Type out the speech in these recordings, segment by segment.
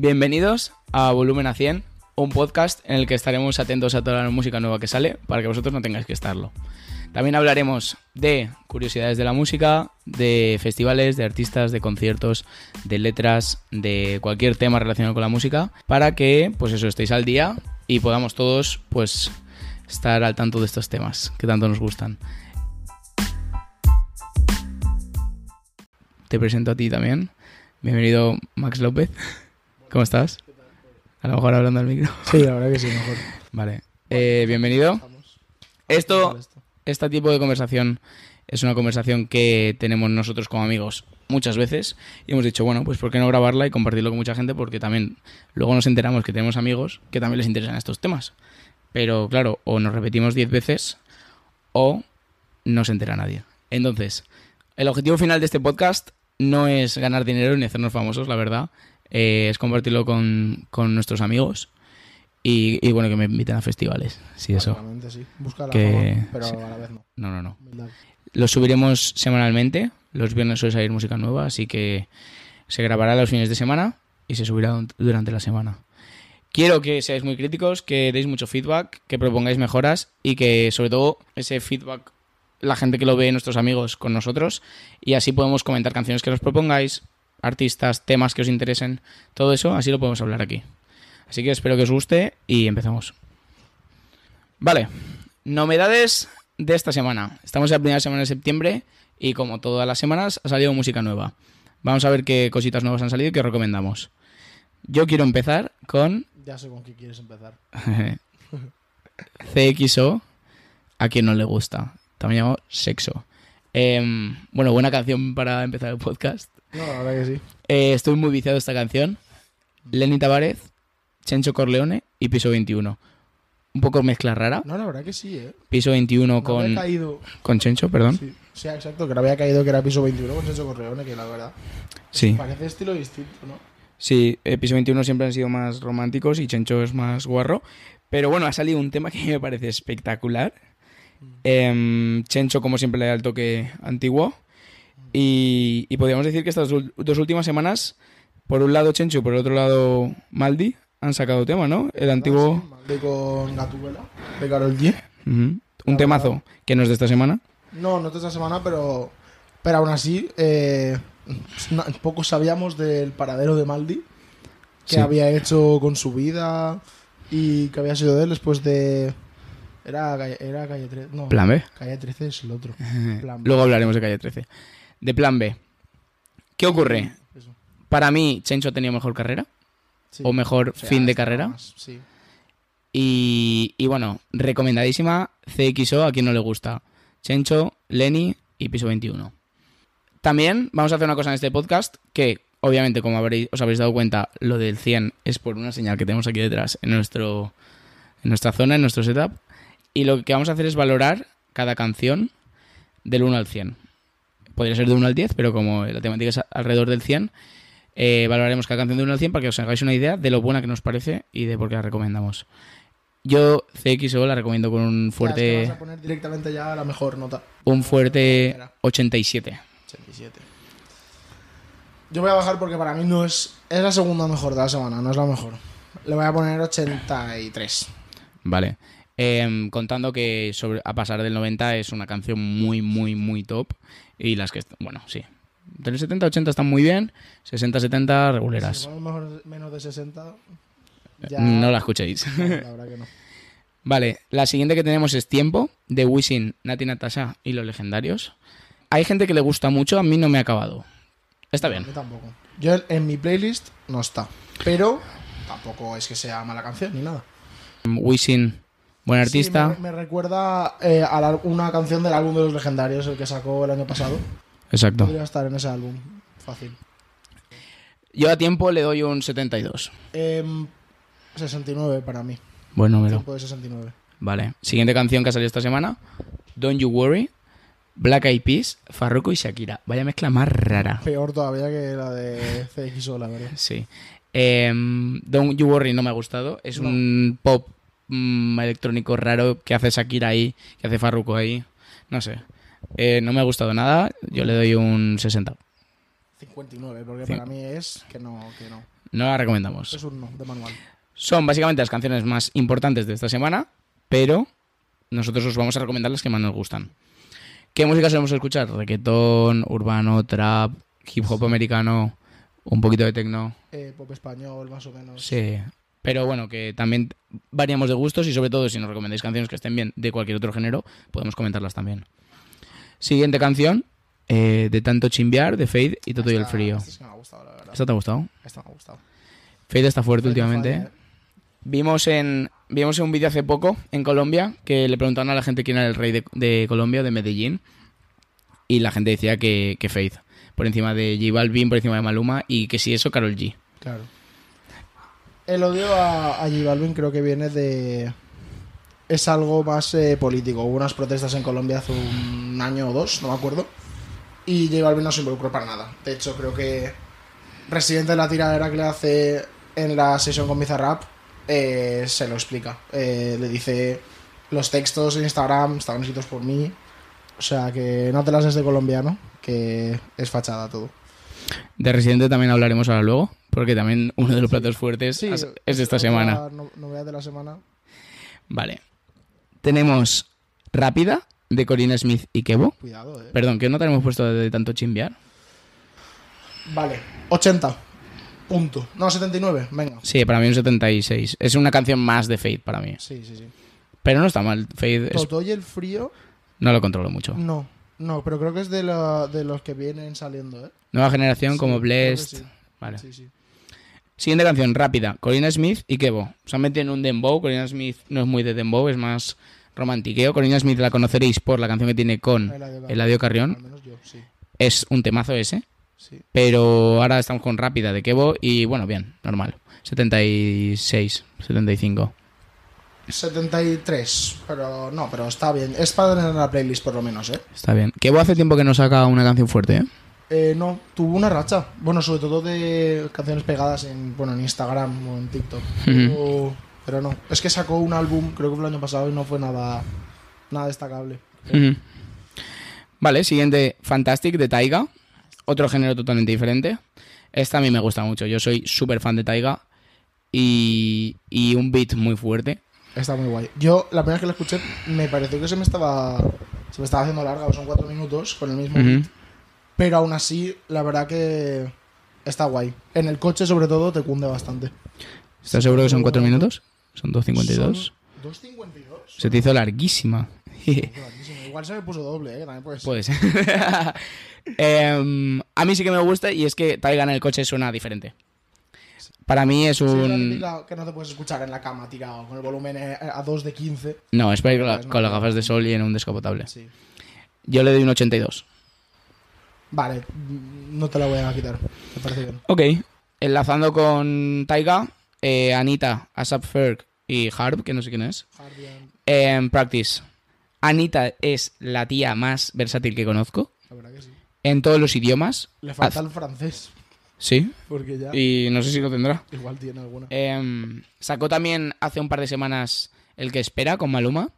Bienvenidos a Volumen a 100, un podcast en el que estaremos atentos a toda la música nueva que sale para que vosotros no tengáis que estarlo. También hablaremos de curiosidades de la música, de festivales, de artistas, de conciertos, de letras, de cualquier tema relacionado con la música, para que, pues eso, estéis al día y podamos todos, pues, estar al tanto de estos temas que tanto nos gustan. Te presento a ti también. Bienvenido, Max López. ¿Cómo estás? A lo mejor hablando al micro. Sí, la verdad que sí, mejor. Vale. Eh, bienvenido. Esto, este tipo de conversación es una conversación que tenemos nosotros como amigos muchas veces y hemos dicho, bueno, pues ¿por qué no grabarla y compartirlo con mucha gente? Porque también luego nos enteramos que tenemos amigos que también les interesan estos temas. Pero claro, o nos repetimos 10 veces o no se entera nadie. Entonces, el objetivo final de este podcast no es ganar dinero ni hacernos famosos, la verdad. Eh, es compartirlo con, con nuestros amigos y, y, bueno, que me inviten a festivales. Sí, eso. Sí. Busca la Que- fama, pero sí. a la vez no. No, no, no. Los subiremos semanalmente. Los viernes suele salir música nueva, así que se grabará los fines de semana y se subirá du- durante la semana. Quiero que seáis muy críticos, que deis mucho feedback, que propongáis mejoras y que sobre todo ese feedback la gente que lo ve, nuestros amigos con nosotros y así podemos comentar canciones que nos propongáis, artistas, temas que os interesen, todo eso, así lo podemos hablar aquí. Así que espero que os guste y empezamos. Vale, novedades de esta semana. Estamos en la primera semana de septiembre y como todas las semanas ha salido música nueva. Vamos a ver qué cositas nuevas han salido y qué recomendamos. Yo quiero empezar con Ya sé con qué quieres empezar. CXO, a quien no le gusta. También llamado Sexo. Em, bueno, buena canción para empezar el podcast. No, la verdad que sí. Eh, estoy muy viciado de esta canción. Lenny Tavares, Chencho Corleone y Piso 21. Un poco mezcla rara. No, la verdad que sí, ¿eh? Piso 21 No con, caído... con Chencho, perdón. Sí, exacto, que no había caído que era piso 21 con Sergio Corleone, que la verdad... Sí. Parece estilo distinto, ¿no? Sí, eh, Piso 21 siempre han sido más románticos y Chencho es más guarro. Pero bueno, ha salido un tema que me parece espectacular. Em, Chencho, como siempre, le da el toque antiguo. Y, y podríamos decir que estas dos últimas semanas, por un lado Chencho y por el otro lado Maldi, han sacado tema, ¿no? El antiguo... Sí, de con Gatúbela, de Carol G. Un temazo que no es de esta semana. No, no de esta semana, pero... Pero aún así, eh, poco sabíamos del paradero de Maldi, que Sí. había hecho con su vida y que había sido de él después de... Era, Calle- era Calle 13, no, Plan B. Calle 13 es el otro. Plan B. Luego hablaremos de Calle 13. De Plan B. ¿Qué ocurre? Eso. Para mí, Chencho ha tenido mejor carrera. Sí. O mejor O sea, fin de carrera. más, sí. Y, y bueno, recomendadísima CXO a quien no le gusta. Chencho, Lenny y Piso 21. También vamos a hacer una cosa en este podcast que, obviamente, como habréis, os habréis dado cuenta, lo del 100 es por una señal que tenemos aquí detrás en, nuestro, en nuestra zona, en nuestro setup. Y lo que vamos a hacer es valorar cada canción del 1 al 100. Podría ser de 1 al 10, pero como la temática es alrededor del 100, eh, valoraremos cada canción de 1 al 100 para que os hagáis una idea de lo buena que nos parece y de por qué la recomendamos. Yo CXO la recomiendo con un fuerte, vas a poner directamente ya la mejor nota. un fuerte Primera. 87. 87. Yo voy a bajar porque para mí no es. Es la segunda mejor de la semana, no es la mejor. Le voy a poner 83. Vale. Em, contando que sobre, a pasar del 90 es una canción muy, muy, muy top. Y las que, bueno, sí. Del 70 a 80 están muy bien. 60 70 Si reguleras. ponemos mejor- menos de 60. Ya. No la escuchéis. La verdad que no. Vale, la siguiente que tenemos es Tiempo, de Wisin, Nati Natasha y los legendarios. Hay gente que le gusta mucho, a mí no me ha acabado. Está bien. mí tampoco. Yo en mi playlist no está. Pero tampoco es que sea mala canción ni nada. Wisin, buen artista. Sí, me, me recuerda eh, a la- una canción del álbum de los legendarios, el que sacó el año pasado. Exacto. Podría estar en ese álbum. Fácil. Yo a tiempo le doy un 72. Em, 69 para mí. Buen número. Tiempo de 69. Vale. Siguiente canción que ha salido esta semana. Don't You Worry. Black Eyed Peas, Farruko y Shakira. Vaya mezcla más rara. Peor todavía que la de CXO, la verdad. Sí. Em, Don't You Worry no me ha gustado. Es No. un pop mm, electrónico raro que hace Shakira ahí, que hace Farruko ahí. No sé. Eh, no me ha gustado nada. Yo le doy un 60. 59, porque Sí. para mí es que no, que no. No la recomendamos. Es un no, de manual. Son básicamente las canciones más importantes de esta semana, pero nosotros os vamos a recomendar las que más nos gustan. ¿Qué música solemos escuchar? Reggaetón, urbano, trap, hip hop americano, un poquito de techno. Eh, pop español, más o menos. Sí. Pero bueno, que también variamos de gustos y sobre todo si nos recomendáis canciones que estén bien de cualquier otro género, podemos comentarlas también. Siguiente canción, eh, de tanto chimbear, de Fade y Toto y el Frío. esta sí me ha gustado, la verdad. ¿Esta te ha gustado? Esta me ha gustado. Fade está fuerte Fade últimamente. ¿eh? Vimos en, vimos en un vídeo hace poco en Colombia que le preguntaron a la gente quién era el rey de, de Colombia, de Medellín, y la gente decía que, que Faith, por encima de J Balvin, por encima de Maluma, y que si eso, Carol G. Claro. El odio a, a J Balvin creo que viene de... Es algo más eh, político. Hubo unas protestas en Colombia hace un año o dos, no me acuerdo. Y J Balvin no se involucró para nada. De hecho, creo que Residente de la tiradera que le hace en la sesión con Bizarrap eh, se lo explica. Eh, le dice los textos en Instagram estaban escritos por mí. O sea, que no te las des de colombiano, que es fachada todo. De Residente también hablaremos ahora luego, porque también uno de los platos fuertes es, es de esta semana. no- novedad de la semana. Vale. Tenemos Rápida, de Corina Smith y Kevo. Cuidado, eh. Perdón, ¿qué nota le hemos puesto de tanto chimbear? Vale, 80. Punto. No, 79. Venga. Sí, para mí un 76. Es una canción más de Fade para mí. Sí, sí, sí. Pero no está mal. Fade es- Toto y el frío. no lo controlo mucho. No. No, pero creo que es de, la- de los que vienen saliendo, ¿eh? Nueva generación Sí, como que Blessed. sí. Vale. Sí, sí. Siguiente canción, rápida. Corina Smith y Kevo. Se han metido en un dembow. Corina Smith no es muy de dembow, es más romantiqueo. Corina Smith la conoceréis por la canción que tiene con Eladio Eladio Carrión. Al menos yo, sí. Es un temazo ese. sí. Pero ahora estamos con rápida de Kevo y bueno, bien, normal. 76, 75. 73. Pero no, pero está bien. Es para tener en la playlist, por lo menos, ¿eh? Está bien. Kevo hace tiempo que no saca una canción fuerte, ¿eh? Eh, no, tuvo una racha. Bueno, sobre todo de canciones pegadas en, bueno, en Instagram o en TikTok. Pero, pero no. Es que sacó un álbum, creo que fue el año pasado, y no fue nada, nada destacable. Vale, siguiente, Fantastic de Taiga. Otro género totalmente diferente. Esta a mí me gusta mucho. Yo soy súper fan de Taiga. Y, y un beat muy fuerte. Está muy guay. Yo, la primera vez que la escuché, me pareció que se me estaba, se me estaba haciendo larga, son cuatro minutos con el mismo beat. Pero aún así, la verdad que está guay. En el coche, sobre todo, te cunde bastante. ¿Estás seguro que son 4 minutos? Son 2.52. Son 2.52. Se te hizo larguísima. Igual se me puso doble, ¿eh? También puede ser. Puede ser. Em, a mí sí que me gusta y es que Taiga en el coche suena diferente. Para mí es Sí, es la un... que no te puedes escuchar en la cama tirado, con el volumen eh, a 2 de 15. No, es para ir con, la- Pues con las gafas de sol y en un descapotable. Sí. Yo le doy un 82. Vale, mm, no te la voy a quitar. Me parece bien. Ok. Enlazando con Taiga, eh, Anita, Asap Ferg y Harp, que no sé quién es. En Practice. Anita es la tía más versátil que conozco. la verdad que sí. En todos los idiomas. Le falta Haz- el francés, Sí. porque ya Y no sé si lo tendrá. igual tiene alguna. Em, sacó también hace un par de semanas El que espera con Maluma.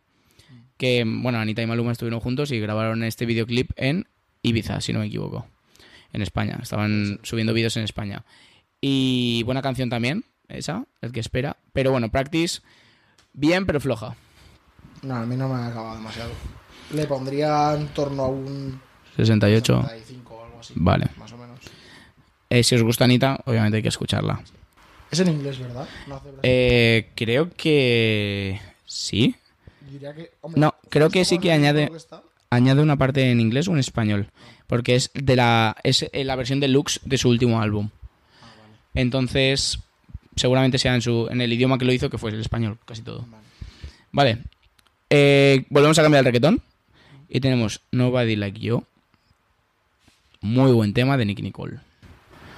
Que, bueno, Anita y Maluma estuvieron juntos y grabaron este videoclip en Ibiza, si no me equivoco. En España. Estaban subiendo vídeos en España. Y buena canción también, esa, El que espera. Pero bueno, Practice, bien, pero floja. No, a mí no me ha acabado demasiado. Le pondría en torno a un 68. 65 o algo así. Vale. Más o menos. Eh, si os gusta Anita, obviamente hay que escucharla. Es en inglés, ¿verdad? No hace brasileño. Eh, creo que sí. Diría que, hombre, No, creo que sí que añade- que Añade una parte en inglés o en español. Porque es de la, es eh, la versión deluxe de su último álbum. Entonces, seguramente sea en, su, en el idioma que lo hizo, que fue el español, casi todo. vale. Eh, volvemos a cambiar el reggaetón. Y tenemos Nobody Like You. Muy buen tema de Nicky Nicole.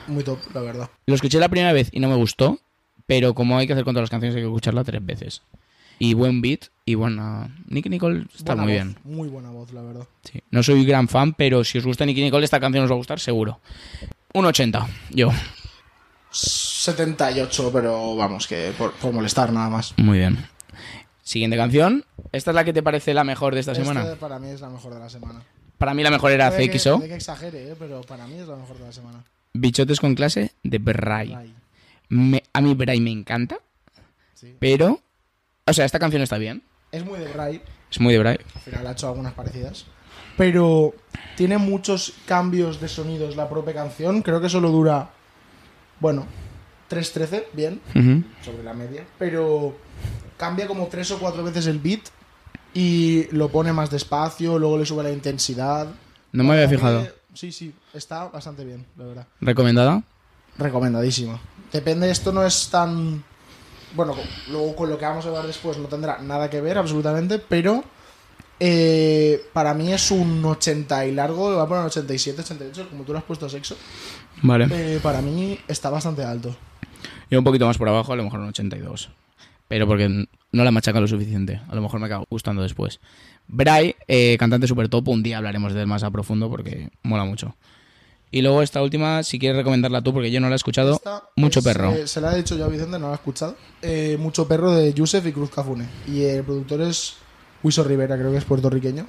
Muy top, la verdad. Lo escuché la primera vez y no me gustó. Pero como hay que hacer con todas las canciones, hay que escucharla tres veces. Y buen beat y buena. Nicky Nicole está Buena muy voz, bien. Muy buena voz, la verdad. Sí. No soy gran fan, pero si os gusta Nicky Nicole, esta canción os va a gustar seguro. Un 80, yo. 78, pero vamos, que por, por molestar nada más. Muy bien. Siguiente canción. ¿Esta es la que te parece la mejor de esta Este semana? para mí es la mejor de la semana. Para mí la mejor era Puede que- CXO. puede que exagere, ¿eh? pero para mí es la mejor de la semana. Bichotes con clase de Bray. Me- a mí Bray me encanta, Sí. pero... O sea, esta canción está bien. Es muy de Bray, Es muy de Bray. al final ha hecho algunas parecidas. Pero tiene muchos cambios de sonidos la propia canción. Creo que solo dura, bueno, 3.13, bien, sobre la media. Pero cambia como tres o cuatro veces el beat y lo pone más despacio, luego le sube la intensidad. No me había fijado. que- Sí, sí, está bastante bien, la verdad. ¿Recomendada? Recomendadísimo. Depende, esto no es tan. Bueno, luego con lo que vamos a hablar después no tendrá nada que ver absolutamente, pero eh, para mí es un 80 y largo, le voy a poner 87, 88, como tú lo has puesto sexo. Vale. Eh, para mí está bastante alto. Yo un poquito más por abajo, a lo mejor un 82. Pero porque no la machaca lo suficiente. A lo mejor me acaba gustando después. Bray, eh, cantante super top, un día hablaremos de él más a profundo porque mola mucho. Y luego esta última, si quieres recomendarla tú, porque yo no la he escuchado, Esta mucho es, perro. eh, se la he dicho yo a Vicente, no la he escuchado. Eh, mucho perro de Yusef y Cruz Cafune. Y el productor es Wiso Rivera, creo que es puertorriqueño.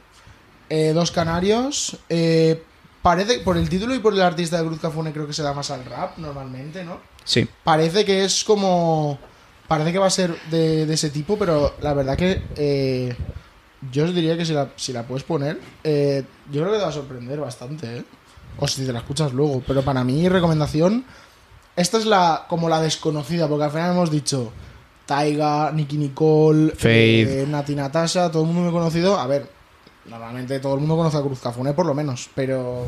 Eh, dos canarios. parece, por el título y por el artista de Cruz Cafune, creo que se da más al rap normalmente, ¿no? Sí. Parece que es como. Parece que va a ser de, de ese tipo, pero la verdad que. yo os diría que si la, si la puedes poner, eh, yo creo que te va a sorprender bastante, ¿eh? O si te la escuchas luego. Pero para mí, recomendación. Esta es la como la desconocida, porque al final hemos dicho Taiga, Nicky Nicole, Faith. eh, Nati Natasha, todo el mundo me ha conocido. A ver, normalmente todo el mundo conoce a Cruz Cafune, por lo menos, pero.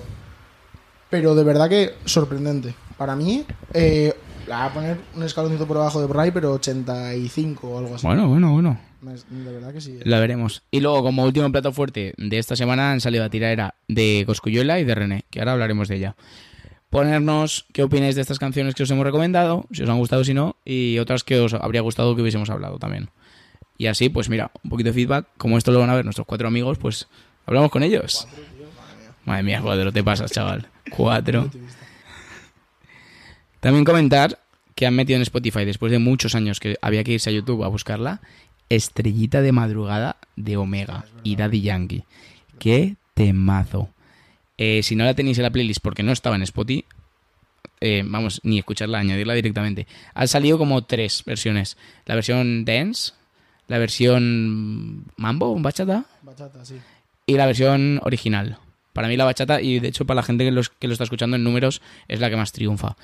Pero de verdad que sorprendente. Para mí, eh, la voy a poner un escaloncito por debajo de Bray, pero 85 o algo así. Bueno, bueno, bueno. Me- De verdad que sí. eh. La veremos. Y luego, como último plato fuerte de esta semana, han salido a tiradera de Coscuyuela y de René, que ahora hablaremos de ella. Ponernos qué opináis de estas canciones que os hemos recomendado, si os han gustado, si no, y otras que os habría gustado que hubiésemos hablado también. Y así, pues mira, un poquito de feedback. Como esto lo van a ver nuestros cuatro amigos, pues hablamos con ellos. Madre mía, cuatro te pasas, chaval. Cuatro. También comentar que han metido en Spotify, después de muchos años que había que irse a YouTube a buscarla, Estrellita de Madrugada de Omega y Daddy Yankee. ¡Qué temazo! Eh, si no la tenéis en la playlist porque no estaba en Spotify, eh, vamos, ni escucharla, añadirla directamente. Han salido como tres versiones. La versión dance, la versión mambo, bachata, Bachata, sí. y la versión original. Para mí la bachata, y de hecho para la gente que, los, que lo está escuchando en números, es la que más triunfa.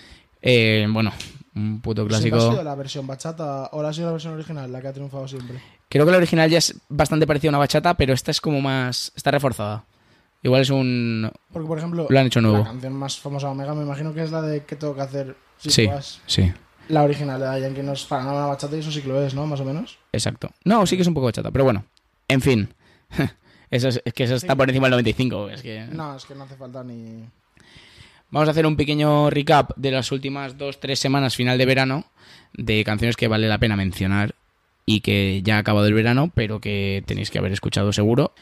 Eh, bueno, un puto ¿Siempre ha sido clásico. la versión bachata o ha sido la versión original la que ha triunfado siempre? Creo que la original ya es bastante parecida a una bachata, pero esta es como más... está reforzada. Igual es un... Porque, por ejemplo, Lo han hecho la nuevo. canción más famosa de Omega me imagino que es la de que tengo que hacer si Sí, vas. sí, La original de Yankee no es para nada una bachata y eso sí que lo es, ¿no? Más o menos. exacto. No, sí que es un poco bachata, pero bueno. En fin. Eso es, es que eso está por encima del 95. Es que... No, es que no hace falta ni... Vamos a hacer un pequeño recap de las últimas dos, tres semanas final de verano de canciones que vale la pena mencionar y que ya ha acabado el verano, pero que tenéis que haber escuchado seguro.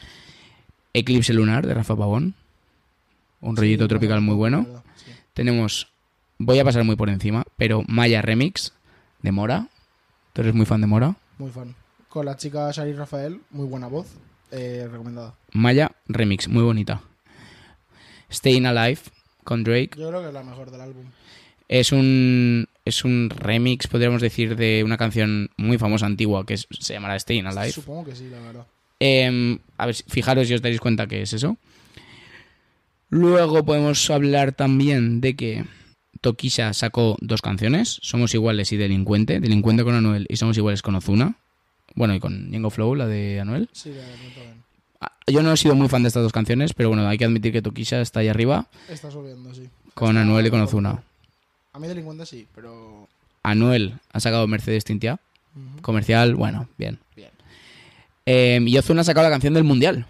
Eclipse Lunar de Rafa Pavón. Un rollito tropical muy bueno. la verdad, sí. Tenemos, voy a pasar muy por encima, pero Maya Remix de Mora. ¿Tú eres muy fan de Mora? Muy fan. Con la chica Shari Rafael, muy buena voz. Eh, recomendada. Maya Remix, muy bonita. Staying Alive con Drake. Yo creo que es la mejor del álbum. Es un, es un remix, podríamos decir, de una canción muy famosa antigua que es- se llamará Staying Alive. Supongo que sí, la verdad. Em, a ver, fijaros si os daréis cuenta que es eso. Luego podemos hablar también de que Tokisha sacó dos canciones, Somos Iguales y Delincuente, Delincuente con Anuel y Somos Iguales con Ozuna. Bueno, y con Ñengo Flow, la de Anuel. Sí, la. Ah, Yo no he sido muy fan de estas dos canciones, pero bueno, hay que admitir que Tokisha está ahí arriba Está subiendo, sí. con Está- Anuel y con Ozuna. A mí delincuente sí, pero... Anuel ha sacado Mercedes Tintia, comercial, bueno, bien. Bien. Em, y Ozuna ha sacado la canción del Mundial.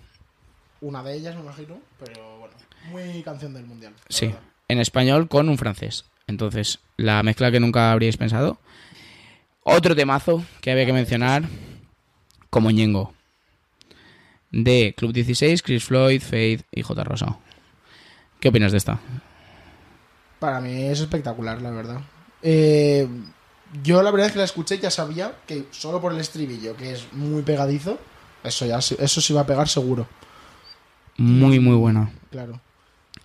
Una de ellas, me imagino, pero bueno. Muy canción del mundial. Sí, verdad. en español con un francés. Entonces, la mezcla que nunca habríais pensado. Otro temazo que había que mencionar, como Ñengo. De Club 16, Chris Floyd, Faith y J. Rosa. ¿Qué opinas de esta? Para mí es espectacular, la verdad. Eh, yo la verdad es que la escuché y ya sabía que solo por el estribillo, que es muy pegadizo, eso ya eso sí va a pegar seguro. Muy, muy buena. Claro.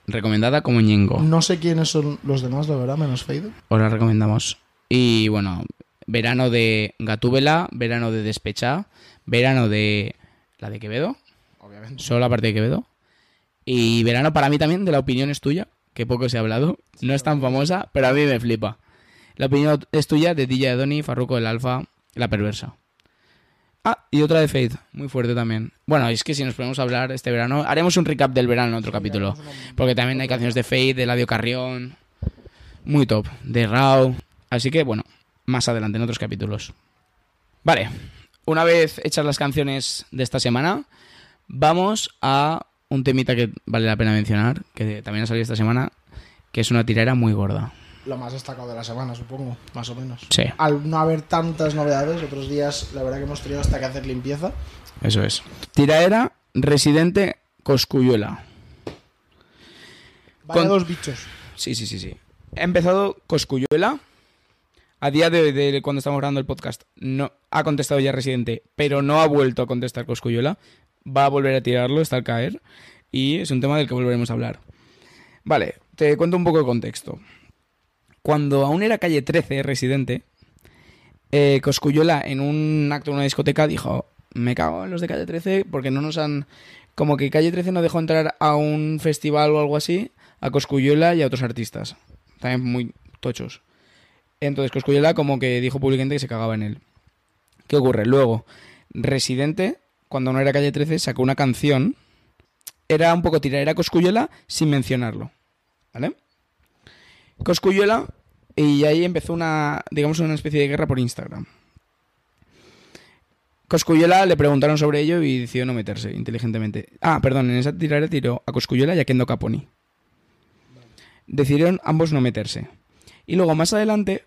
Recomendada como Ñengo. No sé quiénes son los demás, la verdad, menos Fade. Os la recomendamos. Y bueno, verano de Gatúbela, verano de Despechá, verano de la de Quevedo, Obviamente. solo la parte de Quevedo. Y verano para mí también de la opinión es tuya, que poco se ha hablado. No es tan famosa, pero a mí me flipa. La opinión es tuya de DJ Adoni, Farruko del Alfa, La Perversa. Ah, y otra de Faith, muy fuerte también. Bueno, es que si nos ponemos a hablar este verano, haremos un recap del verano en otro capítulo. Porque también hay canciones de Faith, de Ladio Carrión, muy top, de Rao. Así que bueno, más adelante en otros capítulos. Vale, una vez hechas las canciones de esta semana, vamos a un temita que vale la pena mencionar, que también ha salido esta semana, que es una tirera muy gorda. Lo más destacado de la semana, supongo, más o menos. Sí, Al no haber tantas novedades, otros días la verdad que hemos tenido hasta que hacer limpieza. eso es. Tiraera Residente Coscuyuela. Vaya Con- dos bichos. Sí, sí, sí, sí. He empezado Coscuyuela. A día de, de cuando estamos grabando el podcast, no ha contestado ya Residente, pero no ha vuelto a contestar Coscuyuela. Va a volver a tirarlo, está al caer. Y es un tema del que volveremos a hablar. Vale, te cuento un poco de contexto. Cuando aún era calle 13, Residente, eh, Coscuyuela en un acto en una discoteca dijo: Me cago en los de calle 13 porque no nos han. Como que calle 13 no dejó entrar a un festival o algo así a Coscuyuela y a otros artistas. También muy tochos. Entonces Coscuyuela como que dijo públicamente que se cagaba en él. ¿Qué ocurre? Luego, Residente, cuando no era calle 13, sacó una canción. Era un poco tirar, era Coscuyuela sin mencionarlo. ¿Vale? Coscuyuela, y ahí empezó una, digamos, una especie de guerra por Instagram. Coscuyuela le preguntaron sobre ello y decidió no meterse inteligentemente. Ah, perdón, en esa tirada tiró a Coscuyuela y a Kendo Caponi. Decidieron ambos no meterse. Y luego más adelante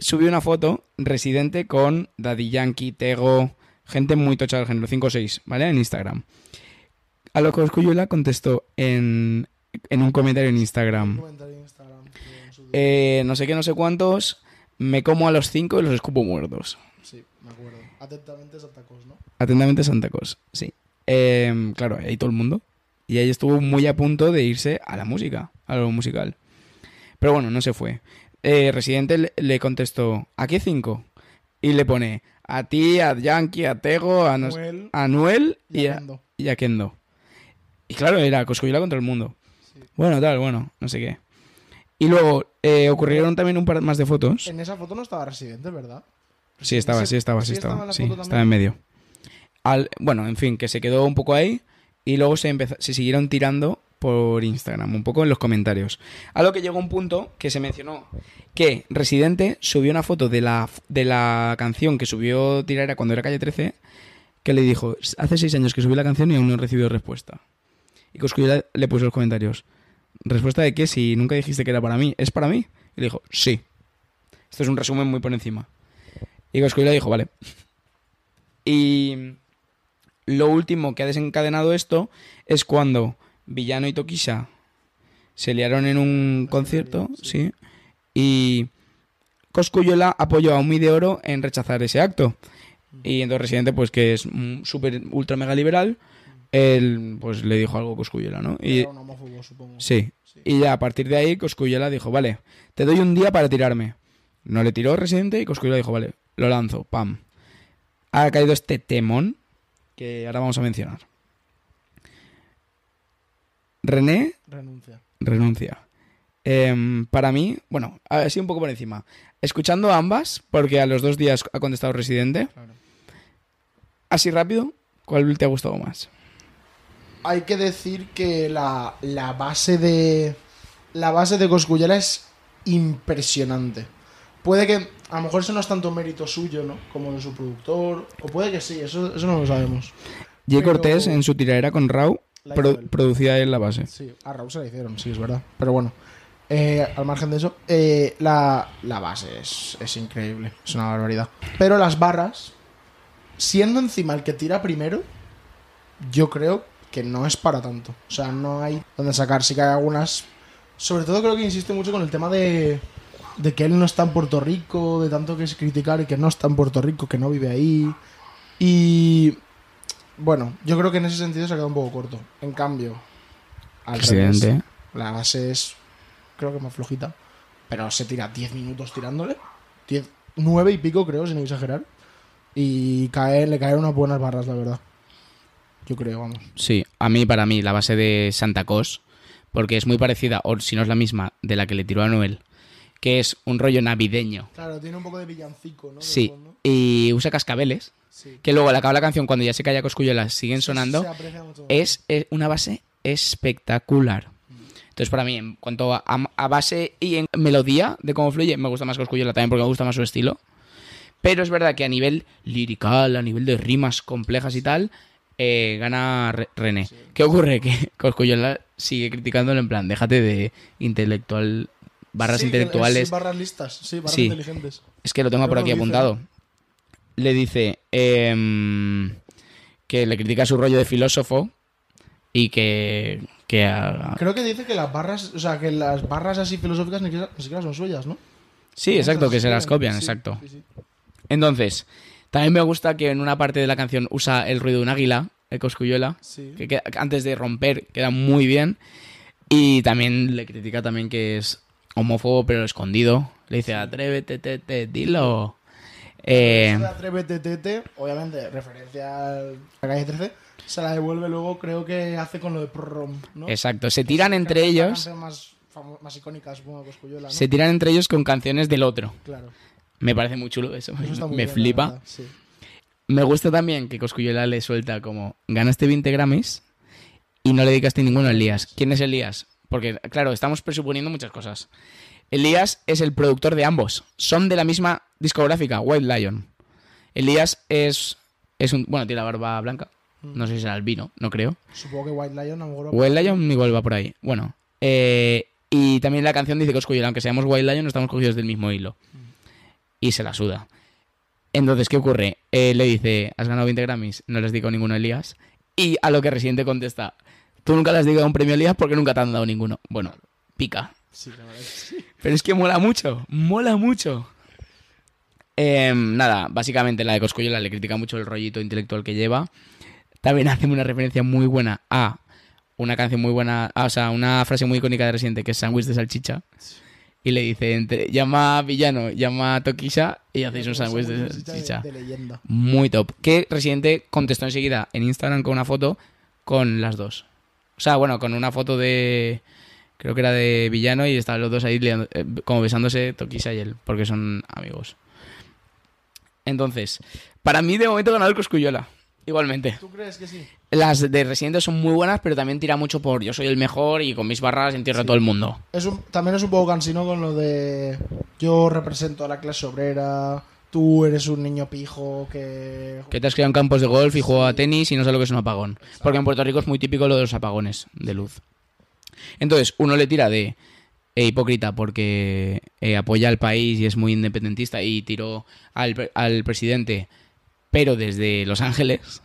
subió una foto residente con Daddy Yankee, Tego, gente muy tocha del género, 5 o 6, ¿vale? En Instagram. A lo que Coscuyuela contestó en, en un comentario en Instagram. Eh, no sé qué, no sé cuántos. Me como a los cinco y los escupo muertos. Sí, me acuerdo. Atentamente Santa Cos, ¿no? Atentamente Santa Cos, sí. Eh, claro, ahí todo el mundo. Y ahí estuvo muy a punto de irse a la música, a lo musical. Pero bueno, no se fue. Eh, Residente le, contestó, ¿a qué cinco? Y le pone, a ti, a Yankee, a Tego, a, nos- Noel a Noel y y a Kendo. y a Kendo. Y claro, era Coscuyuela contra el mundo. Sí. Bueno, tal, bueno, no sé qué. Y luego eh, ocurrieron también un par más de fotos. En esa foto no estaba Residente, ¿verdad? Sí, estaba, sí, estaba, sí, en estaba. la Sí, estaba en medio. Al, bueno, en fin, que se quedó un poco ahí y luego se, empezó, se siguieron tirando por Instagram, un poco en los comentarios. A lo que llegó un punto que se mencionó que Residente subió una foto de la, de la canción que subió Tirara cuando era calle 13, que le dijo, hace seis años que subí la canción y aún no he recibido respuesta. Y Coscuyuela le puso los comentarios, ¿respuesta de qué? Si nunca dijiste que era para mí, ¿es para mí? Y le dijo, sí. Esto es un resumen muy por encima. Y Coscuyuela dijo, vale. Y lo último que ha desencadenado esto es cuando Villano y Tokisha se liaron en un concierto, sí. y Coscuyuela apoyó a Umi de Oro en rechazar ese acto. Y entonces Residente, pues que es súper ultra mega liberal, él pues le dijo algo a Coscuyuela, ¿no? Y, Era un homófobo, supongo. Sí. Sí. Y ya a partir de ahí Coscuyuela dijo, vale, te doy un día para tirarme. No le tiró Residente y Coscuyuela dijo, vale, lo lanzo, pam. Ha caído este temón que ahora vamos a mencionar. René Renuncia. renuncia. Em, para mí, bueno, así un poco por encima. Escuchando ambas, porque a los dos días ha contestado Residente, Claro. así rápido, ¿cuál te ha gustado más? Hay que decir que la, la base de. La base de Coscuyuela es impresionante. Puede que. A lo mejor eso no es tanto mérito suyo, ¿no? Como de su productor. O puede que sí, eso, eso no lo sabemos. Jay Pero- Cortés en su tiradera con La pro- él. producía él la base. Sí, a Raúl se la hicieron, sí, es verdad. Pero bueno, eh, al margen de eso, eh, la, la base es, es increíble, es una barbaridad. Pero las barras, siendo encima el que tira primero, yo creo que no es para tanto. O sea, no hay donde sacar. Sí que hay algunas. Sobre todo creo que insiste mucho con el tema de, de que él no está en Puerto Rico, de tanto que es criticar y que no está en Puerto Rico, que no vive ahí. Y bueno, yo creo que en ese sentido se ha quedado un poco corto. En cambio, al revés, Residente. la base es, creo que más flojita. Pero se tira 10 minutos tirándole. 10, 9 y pico, creo, sin exagerar. Y cae, le caen unas buenas barras, la verdad. Yo creo, vamos. Sí, a mí, para mí, la base de Santa Cos, porque es muy parecida, o si no es la misma, de la que le tiró a Noel, que es un rollo navideño. Claro, tiene un poco de villancico, ¿no? Sí, y usa cascabeles, Sí. que luego al acabar la canción, cuando ya se calla Cosculluela, siguen sonando. Es eh, una base espectacular. Entonces, para mí, en cuanto a, a base y en melodía de cómo fluye, me gusta más Cosculluela también porque me gusta más su estilo. Pero es verdad que a nivel lirical, a nivel de rimas complejas y tal, eh, gana Re- René. ¿Qué ocurre? Que Cosculluela sigue criticándolo en plan, déjate de intelectual, barras Sí, que- intelectuales. sí, barras listas, sí, barras Sí. inteligentes. Es que lo tengo Creo por que aquí dice, apuntado. Le dice em, que le critica su rollo de filósofo y que, que a- Creo que dice que las barras, o sea, que las barras así filosóficas ni siquiera, son suyas, ¿no? Sí, exacto, que se las copian, Sí, exacto. Entonces, también me gusta que en una parte de la canción usa el ruido de un águila, el coscuyuela, Sí. que queda- antes de romper queda muy bien. Y también le critica también que es homófobo pero escondido. Le dice, atrévete, te, te, dilo. Eh, Atrévete, tete, obviamente, referencia a la calle 13, se la devuelve luego, creo que hace con lo de prom, ¿no? exacto, se tiran entre ellos, Más, más icónica, se tiran entre ellos con canciones del otro. Claro. Me parece muy chulo eso, Eso está muy me bien, flipa. sí. Me gusta también que Cosculluela le suelta como ganaste 20 Grammys y no le dedicaste ninguno a Elías. ¿Quién es Elías? Porque, claro, estamos presuponiendo muchas cosas. Elías es el productor de ambos. Son de la misma discográfica, White Lion. Elías es, es un... Bueno, tiene la barba blanca. No sé si será albino, no creo. Supongo que White Lion a lo mejor... White Lion igual va por ahí. Bueno. eh, y también la canción dice Cosculluela, aunque seamos White Lion, no estamos cogidos del mismo hilo. Y se la suda. Entonces, ¿qué ocurre? Eh, le dice, has ganado 20 Grammys, no les digo ninguno a Elías. Y a lo que Residente contesta, tú nunca le has dado un premio Elías porque nunca te han dado ninguno. Bueno, pica. Sí, la verdad que sí. Pero es que mola mucho, mola mucho. Em, nada, básicamente la de Cosculluela le critica mucho el rollito intelectual que lleva. También hace una referencia muy buena a una canción muy buena, ah, o sea, una frase muy icónica de Residente que es sándwich de salchicha. Y le dice, entre- llama a Villano, llama a Toquisha y hacéis un sándwich de salchicha. De, de leyenda. Muy top. Que Residente contestó enseguida en Instagram con una foto con las dos. O sea, bueno, con una foto de. Creo que era de Villano y estaban los dos ahí liando- eh, como besándose Toquisa y él, porque son amigos. Entonces, para mí de momento ganador Cosculluela. Igualmente. ¿Tú crees que sí? Las de Residente son muy buenas, pero también tira mucho por yo soy el mejor y con mis barras entierro a todo el mundo. Es un, también es un poco cansino con lo de yo represento a la clase obrera, tú eres un niño pijo que... Que te has criado en campos de golf y juego a tenis y no sé lo que es un apagón. Porque en Puerto Rico es muy típico lo de los apagones de luz. Entonces, uno le tira de eh, hipócrita porque eh, apoya al país y es muy independentista y tiró al, al presidente, pero desde Los Ángeles.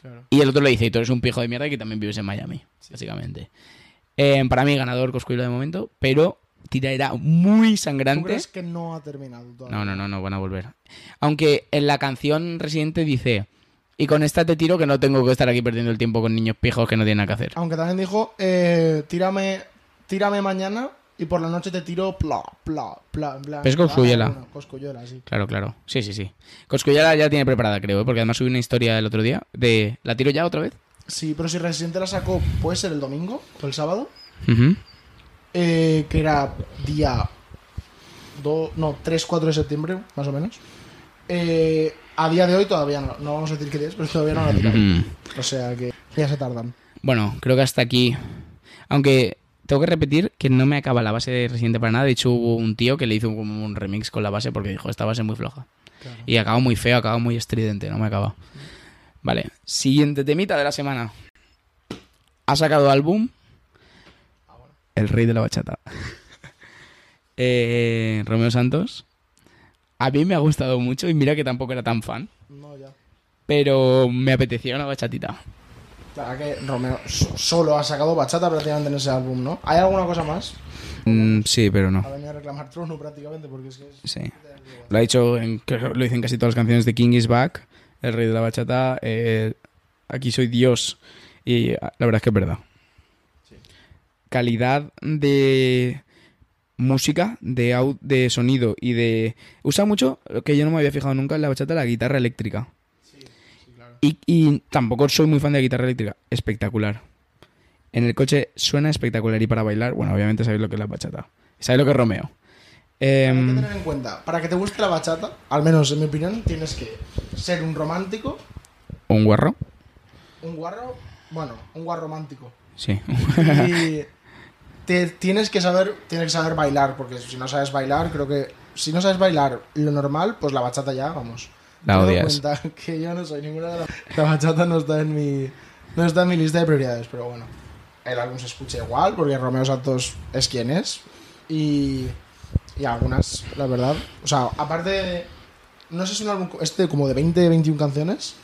Claro. Y el otro le dice, y tú eres un pijo de mierda y que también vives en Miami, básicamente. Eh, para mí, ganador Coscuilo de momento, pero tiraera muy ¿Tú sangrante. crees que no ha terminado todavía? No, no, no, no, van a volver. Aunque en la canción Residente dice, y con esta te tiro que no tengo que estar aquí perdiendo el tiempo con niños pijos que no tienen nada que hacer. Aunque también dijo, eh, tírame, tírame mañana y por la noche te tiro pla, pla, pla, Pero es Cosculluela. Ah, bueno, sí. Claro, claro. Sí, sí, sí. Coscullera ya tiene preparada, creo, ¿eh? porque además subí una historia el otro día de... ¿La tiro ya otra vez? Sí, pero si Residente la sacó, puede ser el domingo o el sábado, Ujú. Eh, que era día do- no, 3-4 de septiembre, más o menos. Eh, a día de hoy todavía no, no vamos a decir qué día es, pero todavía no la tiran. O sea que ya se tardan. Bueno, creo que hasta aquí... Aunque tengo que repetir que no me acaba la base de Residente para nada. De hecho, hubo un tío que le hizo como un remix con la base porque dijo, esta base es muy floja. Claro. Y acaba muy feo, acaba muy estridente, no me acaba. Vale, siguiente temita de la semana. Ha sacado álbum El Rey de la Bachata. Eh, Romeo Santos. A mí me ha gustado mucho y mira que tampoco era tan fan. No, ya. Pero me apetecía una bachatita. Claro que Romeo so- solo ha sacado bachata prácticamente en ese álbum, ¿no? ¿Hay alguna cosa más? Mm, sí, pero no. Ha venido a reclamar trono prácticamente porque es que es... Sí. Lo ha dicho en, lo dicen casi todas las canciones de King is Back, El Rey de la Bachata, eh, Aquí soy Dios. Y ah, la verdad es que es verdad. Calidad de música, de, au- de sonido y de... Usa mucho, lo que yo no me había fijado nunca en la bachata, la guitarra eléctrica. Y, y tampoco soy muy fan de la guitarra eléctrica. Espectacular. En el coche suena espectacular y para bailar, bueno, obviamente sabéis lo que es la bachata. Sabéis lo que es Romeo. Hay que Em, tener en cuenta, para que te guste la bachata, al menos en mi opinión, tienes que ser un romántico, un guarro. un guarro, bueno, un guarro romántico. Sí. Y te tienes que saber, tienes que saber bailar, porque si no sabes bailar, creo que si no sabes bailar lo normal, pues la bachata ya, vamos. La odias. cuenta que yo no soy ninguna de las... La bachata no está en mi no está en mi lista de prioridades, pero bueno. El álbum se escucha igual, porque Romeo Santos es quien es. Y, y algunas, la verdad. O sea, aparte No sé si es un álbum este como de 20, 21 canciones.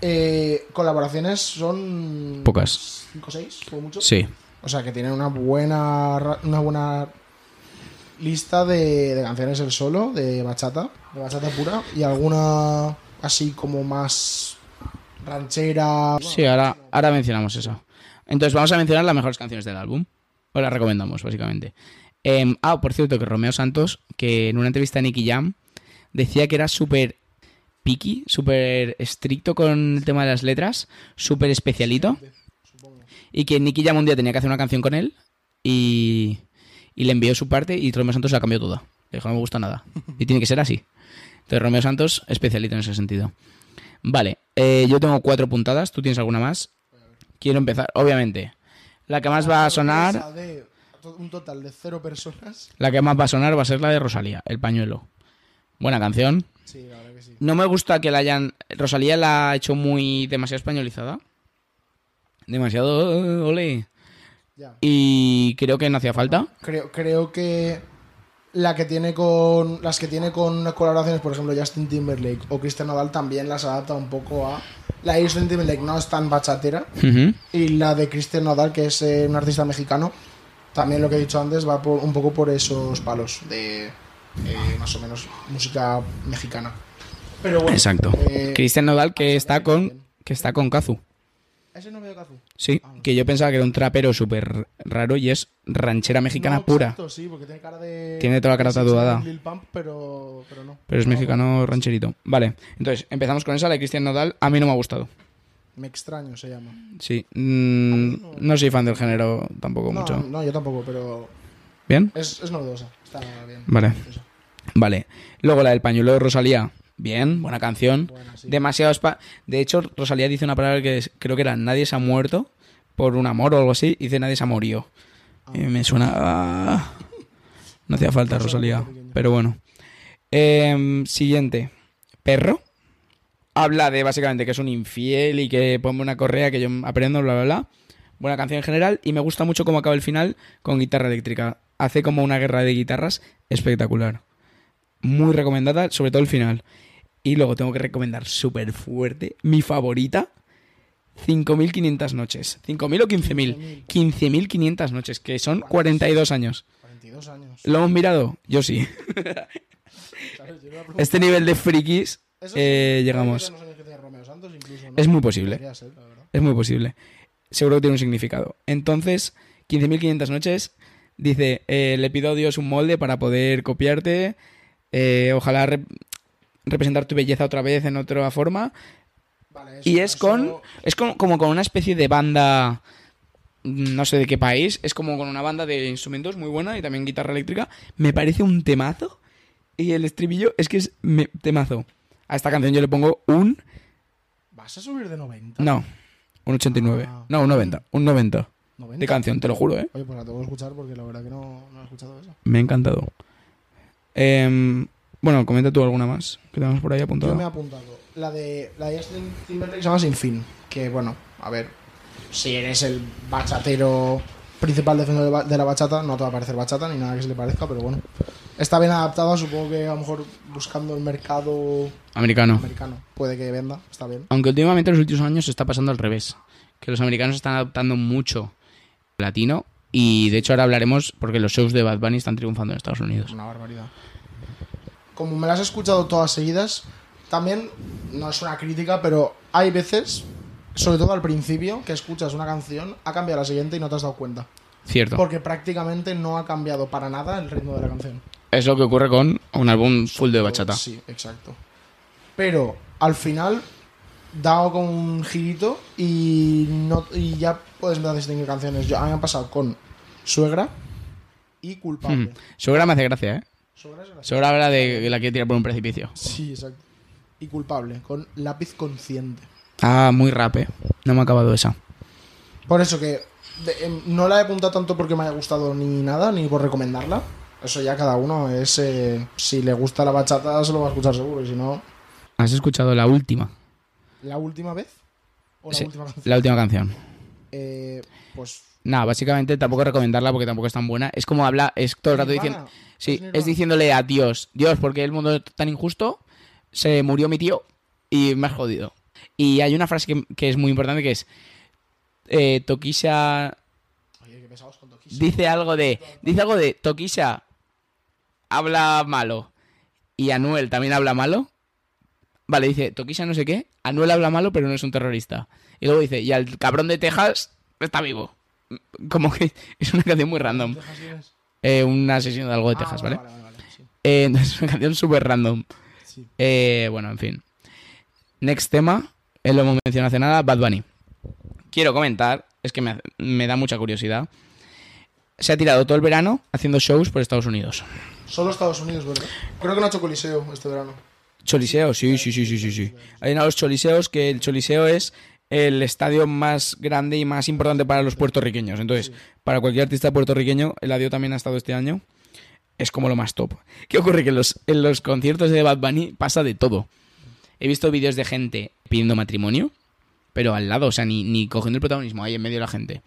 eh, colaboraciones son... Pocas. 5 o 6, como mucho. Sí. O sea, que tiene una buena una buena lista de, de canciones el solo, de bachata, de bachata pura, y alguna así como más ranchera. Sí, ahora, ahora mencionamos eso. Entonces vamos a mencionar las mejores canciones del álbum. O las recomendamos, básicamente. Em, ah, por cierto, que Romeo Santos, que en una entrevista a Nicky Jam, decía que era súper picky, súper estricto con el tema de las letras, súper especialito. Y que Nicky Jam un día tenía que hacer una canción con él y, y le envió su parte y Romeo Santos la cambió toda. Le dijo, no me gusta nada. Y tiene que ser así. Entonces Romeo Santos, especialito en ese sentido. Vale, eh, yo tengo cuatro puntadas. ¿Tú tienes alguna más? Quiero empezar, obviamente. La que más va a sonar, un total de cero personas. la que más va a sonar va a ser la de Rosalía, El pañuelo. Buena canción. Sí, la verdad que sí. No me gusta que la hayan. Rosalía la ha hecho muy. demasiado españolizada. Demasiado. eh, ole. Ya. Y creo que no hacía falta. Creo, creo que la que tiene con las que tiene con colaboraciones, por ejemplo, Justin Timberlake o Cristian Nodal también las adapta un poco a la de Justin Timberlake no es tan bachatera y la de Cristian Nodal que es eh, un artista mexicano también lo que he dicho antes va por, un poco por esos palos de eh, más o menos música mexicana. Pero bueno, Exacto. eh, Cristian Nodal que está con. que está con Kazu. ¿Ese no veo Kazu? Sí, que yo pensaba que era un trapero súper raro y es ranchera mexicana No, pura. exacto, sí, porque tiene cara de. Tiene toda la cara tatuada. Lil Pump, pero, pero no. Pero es No, mexicano rancherito. Vale, entonces empezamos con esa, la de Cristian Nodal. A mí no me ha gustado. Me extraño se llama. Sí, mm, no soy fan del género tampoco mucho. no, yo tampoco, pero ¿Bien? es, es novedosa. Está bien. Vale. Eso. Vale. Luego la del pañuelo de Rosalía. Bien, buena canción. Sí. Demasiado spa- De hecho, Rosalía dice una palabra que es- creo que era nadie se ha muerto por un amor o algo así. Dice nadie se murió. Y me suena... ah. No hacía falta Rosalía. Pero bueno. Em, siguiente. Perro. Habla de básicamente que es un infiel y que ponme una correa que yo aprendo, bla, bla, bla. Buena canción en general. Y me gusta mucho cómo acaba el final con guitarra eléctrica. Hace como una guerra de guitarras espectacular. Muy recomendada, sobre todo el final. Y luego tengo que recomendar súper fuerte, mi favorita, 5.500 noches. ¿5.000 o 15.000? 15.500 noches, que son 42 años. 42 años. ¿Lo hemos mirado? Yo sí. Este nivel de frikis eh, llegamos. Es muy posible. Es muy posible. Seguro que tiene un significado. Entonces, 15.500 noches. Dice, eh, le pido a Dios un molde para poder copiarte. eh, ojalá representar tu belleza otra vez en otra forma. Vale, eso- Y es eso- con. Es como, como con una especie de banda. mm, No sé de qué país. Es como con una banda de instrumentos muy buena y también guitarra eléctrica. Me parece un temazo. Y el estribillo es que es me- temazo. A esta canción yo le pongo un. ¿Vas a subir de 90? No, un 89. Ah. No, un 90. Un 90 ¿90? de canción, te lo juro, ¿eh? Oye, pues la tengo que escuchar porque la verdad que no, no he escuchado eso. Me ha encantado. Em, bueno, comenta tú alguna más que tenemos por ahí Yo me he apuntada. apuntado. La de, la de Justin Timberlake se llama Sin Fin. Que bueno, a ver. Si eres el bachatero principal de, de la bachata, no te va a parecer bachata ni nada que se le parezca, pero bueno. Está bien adaptada, supongo que a lo mejor buscando el mercado Americano. americano. Puede que venda, está bien. Aunque últimamente en los últimos años se está pasando al revés. Que los americanos están adoptando mucho latino. Y de hecho ahora hablaremos porque los shows de Bad Bunny están triunfando en Estados Unidos. Una barbaridad. Como me las he escuchado todas seguidas, también no es una crítica, pero hay veces, sobre todo al principio, que escuchas una canción, ha cambiado la siguiente y no te has dado cuenta. Cierto. Porque prácticamente no ha cambiado para nada el ritmo de la canción. Es lo que ocurre con un álbum full de bachata. Sí, exacto. Pero al final dado con un girito y, no, y ya puedes empezar a distinguir canciones. Yo, a mí me han pasado con Suegra y Culpable. Hmm. Suegra me hace gracia, ¿eh? Suegra habla de que la quiere tirar por un precipicio. Sí, exacto. Y Culpable, con Lápiz Consciente. Ah, muy rap, ¿eh? No me ha acabado esa. Por eso que de- em, no la he apuntado tanto porque me haya gustado ni nada, ni por recomendarla. Eso ya cada uno es... eh, si le gusta la bachata se lo va a escuchar seguro. Y si no, ¿Has escuchado la última? ¿la última vez? ¿O la Sí, última canción? La última canción. Eh, pues... Nada, básicamente tampoco recomendarla porque tampoco es tan buena. Es como habla, es todo el rato diciendo. Sí, es diciéndole a Dios, Dios, porque el mundo es tan injusto, se murió mi tío y me has jodido. Y hay una frase que, que es muy importante que es eh, Tokisha Oye, qué pesados con Toquis. dice algo de dice algo de Tokisha habla malo y Anuel también habla malo. Vale, dice Tokisha no sé qué, Anuel habla malo pero no es un terrorista. Y luego dice, y al cabrón de Texas está vivo. Como que es una canción muy random. Texas tienes? Eh, un asesino de algo de Ah, Texas, vale, ¿vale? vale, vale, sí. Eh, entonces es una canción súper random. Sí. Eh, bueno, en fin. Next tema, lo hemos mencionado hace nada, Bad Bunny. Quiero comentar, es que me, me da mucha curiosidad. Se ha tirado todo el verano haciendo shows por Estados Unidos. Solo Estados Unidos, ¿verdad? Creo que no ha hecho coliseo este verano. ¿Choliseo? Sí, sí, sí, sí, sí, sí. Hay unos choliseos que el choliseo es el estadio más grande y más importante para los puertorriqueños. Entonces, para cualquier artista puertorriqueño, el adiós también ha estado este año. Es como lo más top. ¿Qué ocurre? Que en los, en los conciertos de Bad Bunny pasa de todo. He visto vídeos de gente pidiendo matrimonio, pero al lado, o sea, ni, ni cogiendo el protagonismo, ahí en medio de la gente.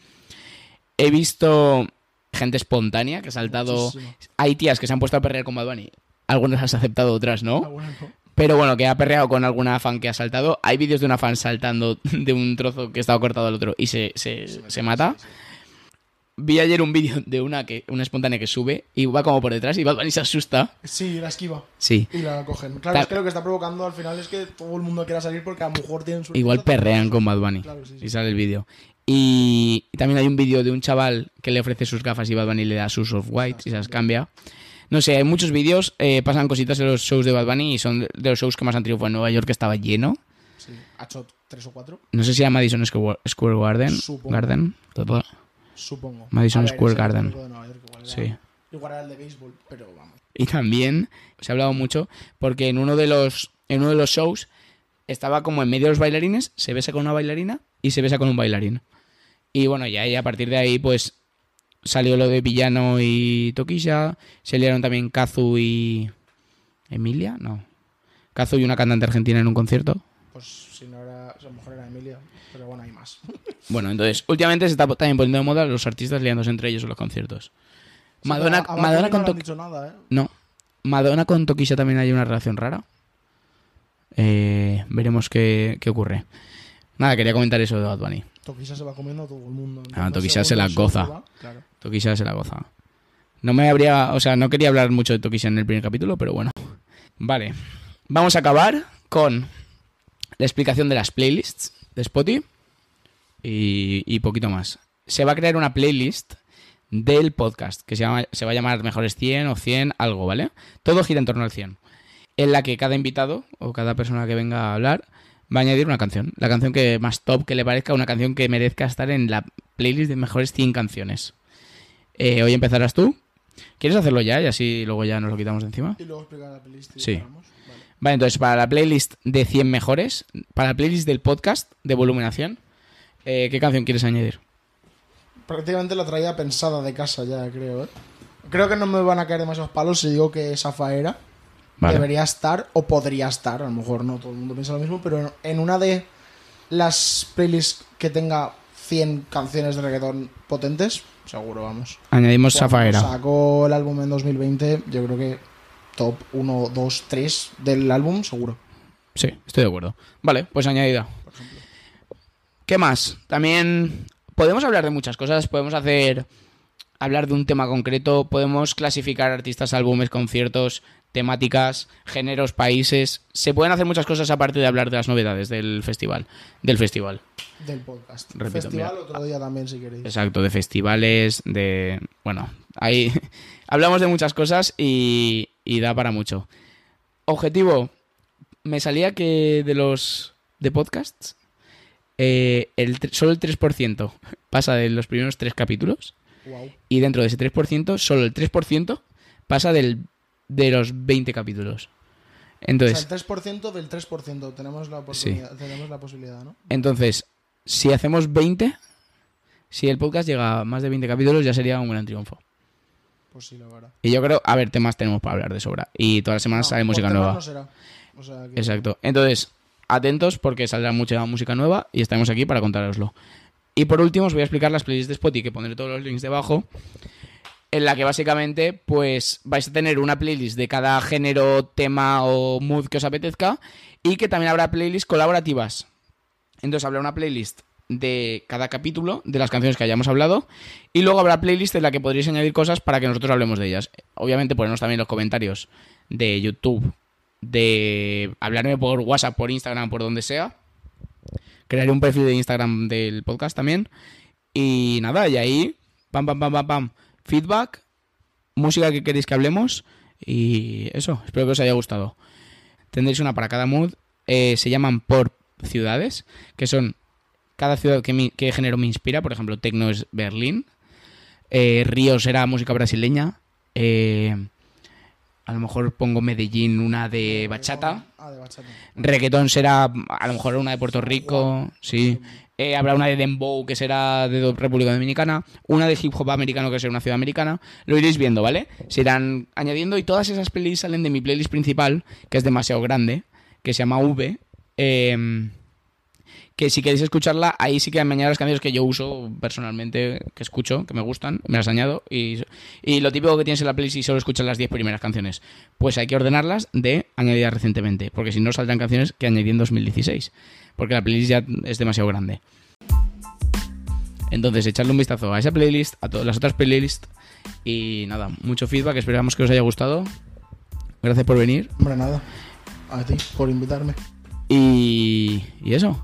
He visto gente espontánea que ha saltado. Muchísimo. Hay tías que se han puesto a perrear con Bad Bunny. Algunas has aceptado, otras no. Ah, bueno, no. Pero bueno, que ha perreado con alguna fan que ha saltado. Hay vídeos de una fan saltando de un trozo que estaba cortado al otro y se, se, se mata. Vi ayer un vídeo de una que una espontánea que sube y va como por detrás y Bad Bunny se asusta. Sí, la esquiva. Sí. Y la cogen. Claro, Ta- es que lo que está provocando al final es que todo el mundo quiera salir porque a lo mejor tienen su. Igual perrean con Bad Bunny. Claro, sí. Y sale el vídeo. Y, y también hay un vídeo de un chaval que le ofrece sus gafas y Bad Bunny le da sus off-white y se las cambia. No sé, hay muchos vídeos, eh, pasan cositas en los shows de Bad Bunny y son de los shows que más han triunfado en Nueva York, que estaba lleno. Sí. Ha hecho tres o cuatro, No sé si era Madison Square Garden. Supongo. Garden. supongo. Madison ver, Square Garden. típico de Nueva York, igual era- Sí. Igual era el de béisbol, pero vamos. Y también se ha hablado mucho porque en uno de los en uno de los shows estaba como en medio de los bailarines, se besa con una bailarina y se besa con un bailarín. Y bueno, ya y a partir de ahí pues salió lo de Villano y Tokisha, se liaron también Kazu y Emilia, no. Kazu y una cantante argentina en un concierto. Pues si no era. A lo mejor era Emilia, pero bueno, hay más. Bueno, entonces últimamente se está también poniendo de moda los artistas liándose entre ellos en los conciertos. Madonna, Sí, pero a- a Bad Madonna con no le han Tok- dicho nada, ¿eh? No. Madonna con Tokisha también hay una relación rara. Eh, veremos qué, qué ocurre. Nada, quería comentar eso de Bad Bunny. Tokisha se va comiendo a todo el mundo. Ah, Tokisha se la goza. Claro. Tokisha se la goza. No me habría, o sea, no quería hablar mucho de Tokisha en el primer capítulo, pero bueno. Vale. Vamos a acabar con la explicación de las playlists de Spotify y, y poquito más. Se va a crear una playlist del podcast que se, llama, se va a llamar Mejores 100 o 100 algo, ¿vale? Todo gira en torno al 100. En la que cada invitado o cada persona que venga a hablar va a añadir una canción. La canción que más top que le parezca, una canción que merezca estar en la playlist de mejores 100 canciones. Eh, hoy empezarás tú. ¿Quieres hacerlo ya y así luego ya nos lo quitamos de encima? Y luego explicar la playlist. y Sí. Vale. Vale, entonces para la playlist de 100 mejores, para la playlist del podcast de 100, eh, ¿qué canción quieres añadir? Prácticamente la traía pensada de casa ya, creo, ¿eh? Creo que no me van a caer demasiados palos si digo que Debería estar o podría estar. A lo mejor no todo el mundo piensa lo mismo, pero en una de las playlists que tenga 100 canciones de reggaetón potentes, seguro, vamos. Añadimos Zafaera. Sacó el álbum en 2020, yo creo que top 1, 2, 3 del álbum, seguro. Sí, estoy de acuerdo. Vale, pues añadida. Por. ¿Qué más? También podemos hablar de muchas cosas. Podemos hacer. Hablar de un tema concreto. Podemos clasificar artistas, álbumes, conciertos, temáticas, géneros, países. Se pueden hacer muchas cosas aparte de hablar de las novedades del festival. Del festival. Del podcast. Repito, Festival mira. otro día también, si queréis. Exacto, de festivales, de... Bueno, ahí hablamos de muchas cosas y, y da para mucho. Objetivo, me salía que de los de podcasts, eh, el, solo el 3% pasa de los primeros tres capítulos Wow. y dentro de ese 3%, solo el 3% pasa del, de los 20 capítulos. O Entonces, sea, el 3% del 3%. Tenemos la, oportunidad, tenemos la posibilidad, ¿no? entonces, si hacemos 20, si el podcast llega a más de 20 capítulos, ya sería un gran triunfo. Pues sí, la verdad. Y yo creo, a ver, temas tenemos para hablar de sobra. Y todas las semanas No, sale por música nueva. no será. O sea que- Exacto. Entonces, atentos porque saldrá mucha música nueva y estaremos aquí para contároslo. Y por último, os voy a explicar las playlists de Spotify, que pondré todos los links debajo, en la que básicamente, pues, vais a tener una playlist de cada género, tema o mood que os apetezca y que también habrá playlists colaborativas. Entonces, habrá una playlist de cada capítulo, de las canciones que hayamos hablado, y luego habrá playlist en la que podréis añadir cosas para que nosotros hablemos de ellas. Obviamente, ponernos también los comentarios de YouTube, de hablarme por WhatsApp, por Instagram, por donde sea. Crearé un perfil de Instagram del podcast también. Y nada, y ahí, pam, pam, pam, pam, pam, feedback, música que queréis que hablemos. Y eso, espero que os haya gustado. Tendréis una para cada mood. eh, se llaman por ciudades, que son cada ciudad que, que género me inspira. Por ejemplo, Tecno es Berlín. Eh, Río será música brasileña. Eh, a lo mejor pongo Medellín, una de bachata. Ah, de bachata. Reggaetón será a lo mejor una de Puerto Rico, sí. Eh, habrá una de Dembow que será de República Dominicana, una de hip hop americano que será una ciudad americana. Lo iréis viendo, ¿vale? Se irán añadiendo y todas esas playlists salen de mi playlist principal, que es demasiado grande, que se llama V. eh, que si queréis escucharla, ahí sí que añado las canciones que yo uso personalmente, que escucho, que me gustan, me las añado. Y, y lo típico que tienes en la playlist y solo escuchas las 10 primeras canciones, pues hay que ordenarlas de añadidas recientemente, porque si no saldrán canciones que añadí en 2016, porque la playlist ya es demasiado grande. Entonces, echarle un vistazo a esa playlist, a todas las otras playlists y nada, mucho feedback, esperamos que os haya gustado. Gracias por venir Hombre, nada. A ti, por invitarme. y, y eso,